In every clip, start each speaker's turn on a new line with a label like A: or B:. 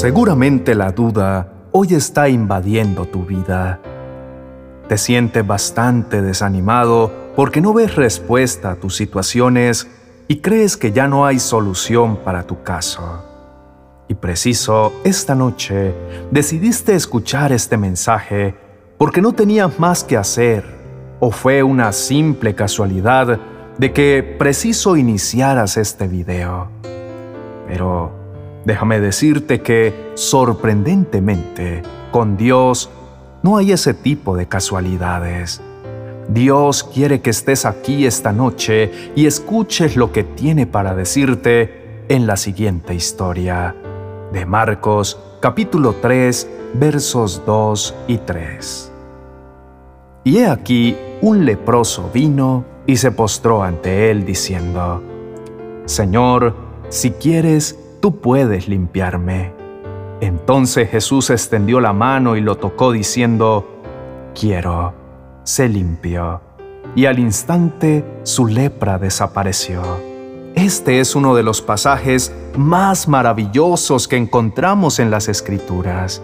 A: Seguramente la duda hoy está invadiendo tu vida. Te sientes bastante desanimado porque no ves respuesta a tus situaciones y crees que ya no hay solución para tu caso. Y preciso, esta noche decidiste escuchar este mensaje porque no tenías más que hacer o fue una simple casualidad de que preciso iniciaras este video. Pero déjame decirte que, sorprendentemente, con Dios no hay ese tipo de casualidades. Dios quiere que estés aquí esta noche y escuches lo que tiene para decirte en la siguiente historia de Marcos capítulo 3 versos 2 y 3. Y he aquí un leproso vino y se postró ante él diciendo, Señor, si quieres, tú puedes limpiarme. Entonces Jesús extendió la mano y lo tocó diciendo, Quiero, se limpió. Y al instante su lepra desapareció. Este es uno de los pasajes más maravillosos que encontramos en las Escrituras,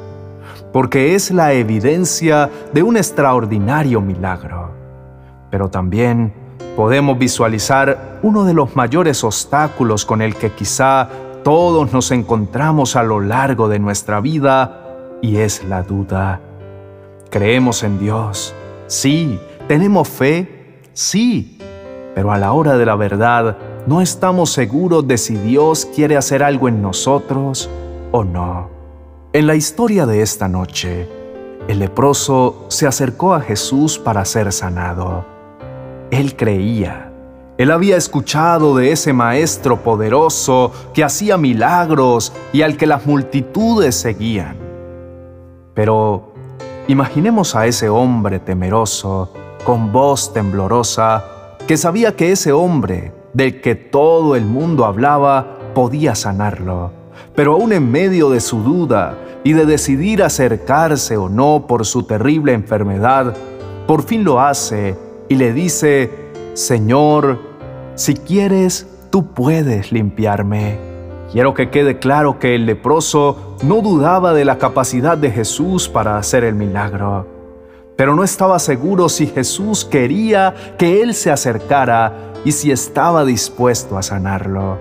A: porque es la evidencia de un extraordinario milagro. Pero también podemos visualizar uno de los mayores obstáculos con el que quizá todos nos encontramos a lo largo de nuestra vida y es la duda. Creemos en Dios, sí, tenemos fe, sí, pero a la hora de la verdad no estamos seguros de si Dios quiere hacer algo en nosotros o no. En la historia de esta noche, el leproso se acercó a Jesús para ser sanado. Él creía él había escuchado de ese maestro poderoso que hacía milagros y al que las multitudes seguían. Pero imaginemos a ese hombre temeroso, con voz temblorosa, que sabía que ese hombre, del que todo el mundo hablaba, podía sanarlo. Pero aún en medio de su duda y de decidir acercarse o no por su terrible enfermedad, por fin lo hace y le dice, Señor, si quieres, tú puedes limpiarme. Quiero que quede claro que el leproso no dudaba de la capacidad de Jesús para hacer el milagro, pero no estaba seguro si Jesús quería que él se acercara y si estaba dispuesto a sanarlo.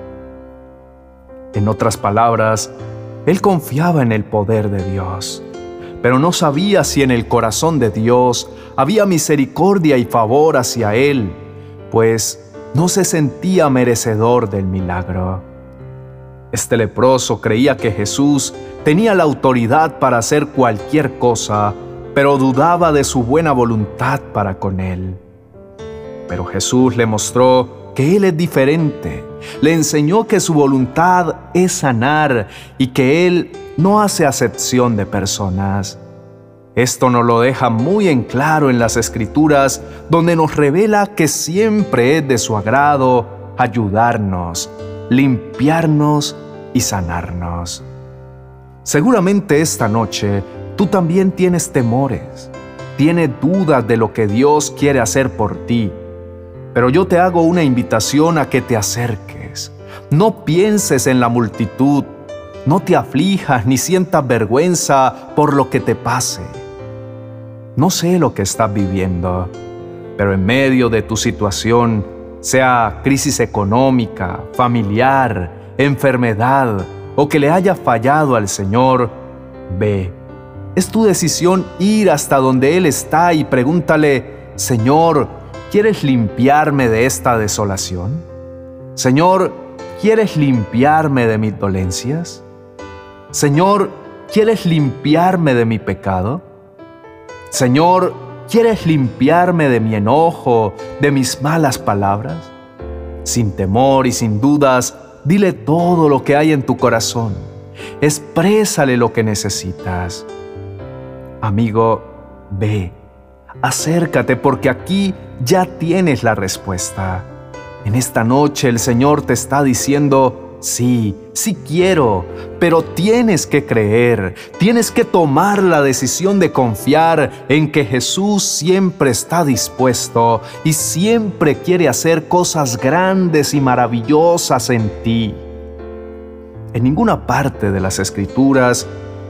A: En otras palabras, él confiaba en el poder de Dios, pero no sabía si en el corazón de Dios había misericordia y favor hacia él, pues no se sentía merecedor del milagro. Este leproso creía que Jesús tenía la autoridad para hacer cualquier cosa, pero dudaba de su buena voluntad para con él. Pero Jesús le mostró que Él es diferente, le enseñó que su voluntad es sanar y que Él no hace acepción de personas. Esto nos lo deja muy en claro en las escrituras, donde nos revela que siempre es de su agrado ayudarnos, limpiarnos y sanarnos. Seguramente esta noche tú también tienes temores, tienes dudas de lo que Dios quiere hacer por ti, pero yo te hago una invitación a que te acerques. No pienses en la multitud, no te aflijas ni sientas vergüenza por lo que te pase no sé lo que estás viviendo, pero en medio de tu situación, sea crisis económica, familiar, enfermedad o que le haya fallado al Señor, ve. Es tu decisión ir hasta donde Él está y pregúntale, Señor, ¿quieres limpiarme de esta desolación? Señor, ¿quieres limpiarme de mis dolencias? Señor, ¿quieres limpiarme de mi pecado? Señor, ¿quieres limpiarme de mi enojo, de mis malas palabras? Sin temor y sin dudas, dile todo lo que hay en tu corazón. Exprésale lo que necesitas. Amigo, ve, acércate porque aquí ya tienes la respuesta. En esta noche el Señor te está diciendo, Sí, sí quiero, pero tienes que creer, tienes que tomar la decisión de confiar en que Jesús siempre está dispuesto y siempre quiere hacer cosas grandes y maravillosas en ti. en ninguna parte de las Escrituras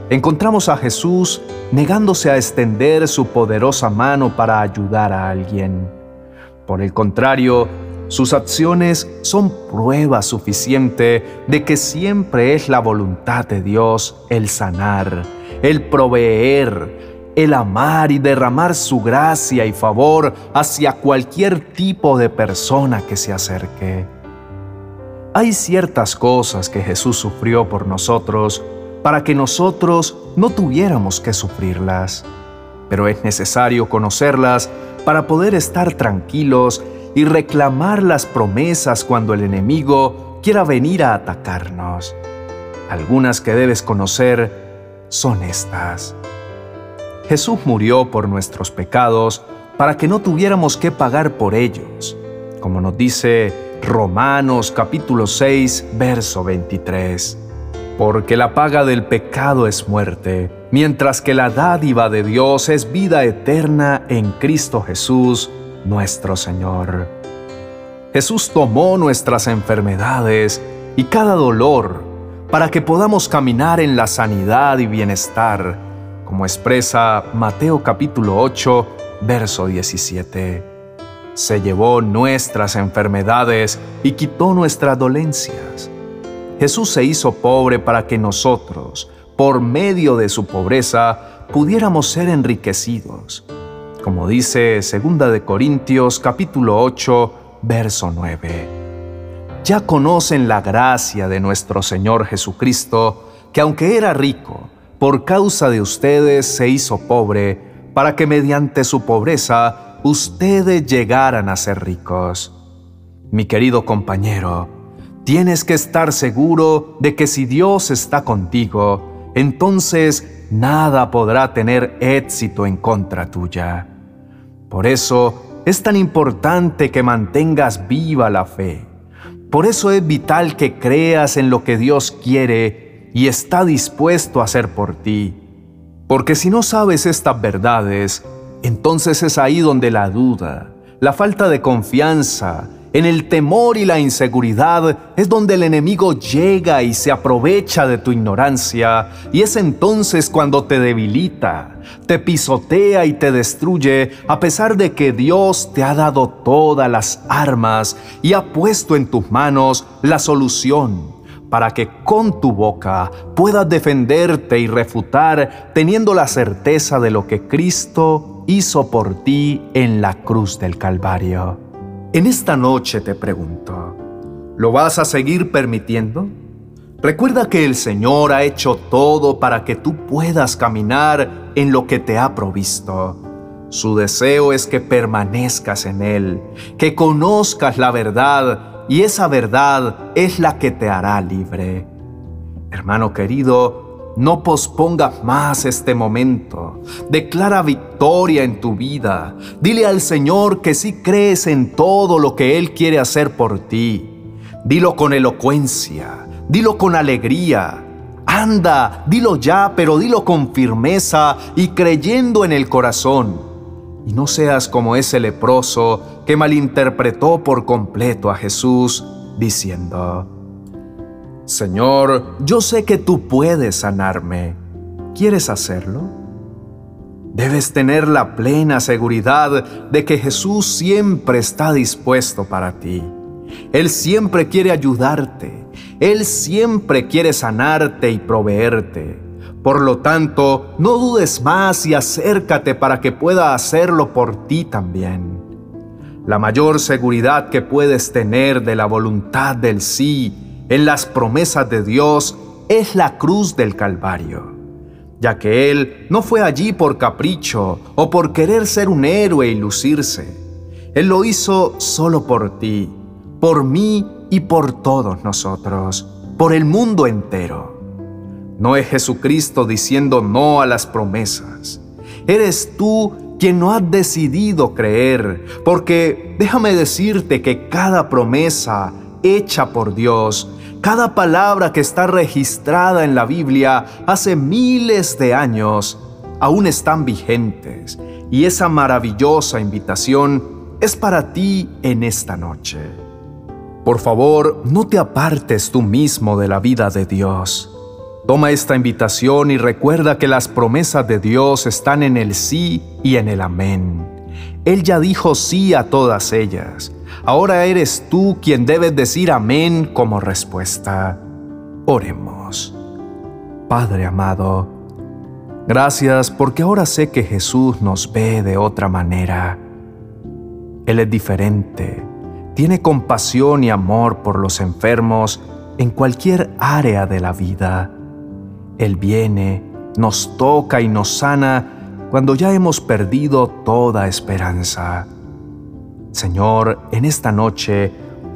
A: encontramos a Jesús negándose a extender su poderosa mano para ayudar a alguien. Por el contrario, sus acciones son prueba suficiente de que siempre es la voluntad de Dios el sanar, el proveer, el amar y derramar su gracia y favor hacia cualquier tipo de persona que se acerque. Hay ciertas cosas que Jesús sufrió por nosotros para que nosotros no tuviéramos que sufrirlas, pero es necesario conocerlas para poder estar tranquilos y reclamar las promesas cuando el enemigo quiera venir a atacarnos. Algunas que debes conocer son estas. Jesús murió por nuestros pecados para que no tuviéramos que pagar por ellos, como nos dice Romanos capítulo 6, verso 23. Porque la paga del pecado es muerte, mientras que la dádiva de Dios es vida eterna en Cristo Jesús, nuestro Señor. Jesús tomó nuestras enfermedades y cada dolor para que podamos caminar en la sanidad y bienestar, como expresa Mateo capítulo 8, verso 17. Se llevó nuestras enfermedades y quitó nuestras dolencias. Jesús se hizo pobre para que nosotros, por medio de su pobreza, pudiéramos ser enriquecidos como dice 2 de Corintios capítulo 8, verso 9. Ya conocen la gracia de nuestro Señor Jesucristo, que aunque era rico, por causa de ustedes se hizo pobre, para que mediante su pobreza ustedes llegaran a ser ricos. Mi querido compañero, tienes que estar seguro de que si Dios está contigo, entonces nada podrá tener éxito en contra tuya. Por eso es tan importante que mantengas viva la fe. Por eso es vital que creas en lo que Dios quiere y está dispuesto a hacer por ti. Porque si no sabes estas verdades, entonces es ahí donde la duda, la falta de confianza, en el temor y la inseguridad es donde el enemigo llega y se aprovecha de tu ignorancia y es entonces cuando te debilita, te pisotea y te destruye a pesar de que Dios te ha dado todas las armas y ha puesto en tus manos la solución para que con tu boca puedas defenderte y refutar teniendo la certeza de lo que Cristo hizo por ti en la cruz del Calvario. En esta noche te pregunto, ¿lo vas a seguir permitiendo? Recuerda que el Señor ha hecho todo para que tú puedas caminar en lo que te ha provisto. Su deseo es que permanezcas en Él, que conozcas la verdad y esa verdad es la que te hará libre. Hermano querido, no pospongas más este momento. Declara victoria en tu vida. Dile al Señor que sí crees en todo lo que Él quiere hacer por ti. Dilo con elocuencia. Dilo con alegría. Anda, dilo ya, pero dilo con firmeza y creyendo en el corazón. Y no seas como ese leproso que malinterpretó por completo a Jesús, diciendo, Señor, yo sé que tú puedes sanarme. ¿Quieres hacerlo? Debes tener la plena seguridad de que Jesús siempre está dispuesto para ti. Él siempre quiere ayudarte. Él siempre quiere sanarte y proveerte. Por lo tanto, no dudes más y acércate para que pueda hacerlo por ti también. La mayor seguridad que puedes tener de la voluntad del sí en las promesas de Dios es la cruz del Calvario, ya que Él no fue allí por capricho o por querer ser un héroe y lucirse. Él lo hizo solo por ti, por mí y por todos nosotros, por el mundo entero. No es Jesucristo diciendo no a las promesas. Eres tú quien no has decidido creer, porque déjame decirte que cada promesa hecha por Dios cada palabra que está registrada en la Biblia hace miles de años aún están vigentes y esa maravillosa invitación es para ti en esta noche. Por favor, no te apartes tú mismo de la vida de Dios. Toma esta invitación y recuerda que las promesas de Dios están en el sí y en el amén. Él ya dijo sí a todas ellas. Ahora eres tú quien debes decir amén como respuesta. Oremos. Padre amado, gracias porque ahora sé que Jesús nos ve de otra manera. Él es diferente, tiene compasión y amor por los enfermos en cualquier área de la vida. Él viene, nos toca y nos sana cuando ya hemos perdido toda esperanza. Señor, en esta noche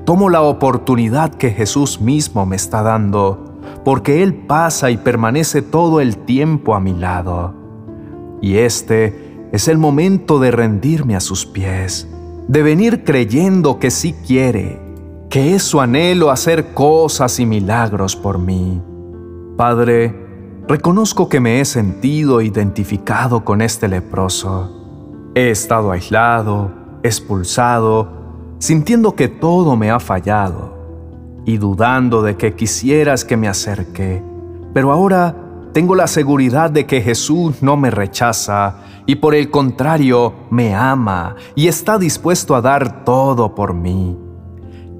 A: tomo la oportunidad que Jesús mismo me está dando, porque Él pasa y permanece todo el tiempo a mi lado. Y este es el momento de rendirme a sus pies, de venir creyendo que sí quiere, que es su anhelo hacer cosas y milagros por mí. Padre, Reconozco que me he sentido identificado con este leproso. He estado aislado, expulsado, sintiendo que todo me ha fallado y dudando de que quisieras que me acerque. Pero ahora tengo la seguridad de que Jesús no me rechaza y por el contrario me ama y está dispuesto a dar todo por mí.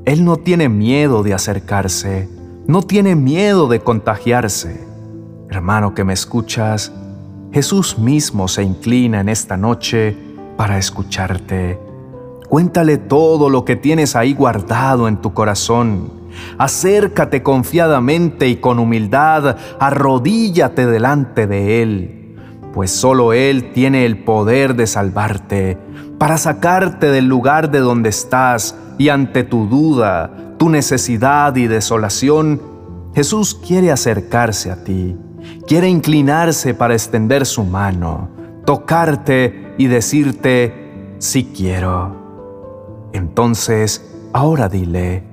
A: Él no tiene miedo de acercarse, no tiene miedo de contagiarse Hermano que me escuchas, Jesús mismo se inclina en esta noche para escucharte. Cuéntale todo lo que tienes ahí guardado en tu corazón. Acércate confiadamente y con humildad, arrodíllate delante de Él, pues solo Él tiene el poder de salvarte, para sacarte del lugar de donde estás y ante tu duda, tu necesidad y desolación, Jesús quiere acercarse a ti quiere inclinarse para extender su mano, tocarte y decirte, sí quiero. Entonces, ahora dile,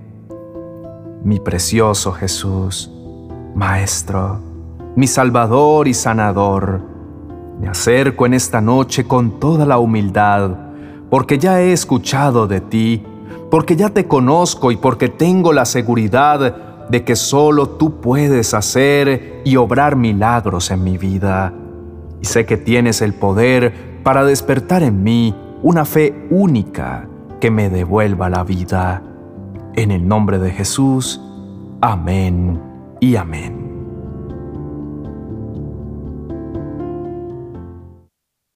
A: mi precioso Jesús, Maestro, mi Salvador y Sanador, me acerco en esta noche con toda la humildad, porque ya he escuchado de ti, porque ya te conozco y porque tengo la seguridad de que solo tú puedes hacer y obrar milagros en mi vida. Y sé que tienes el poder para despertar en mí una fe única que me devuelva la vida. En el nombre de Jesús, amén y amén.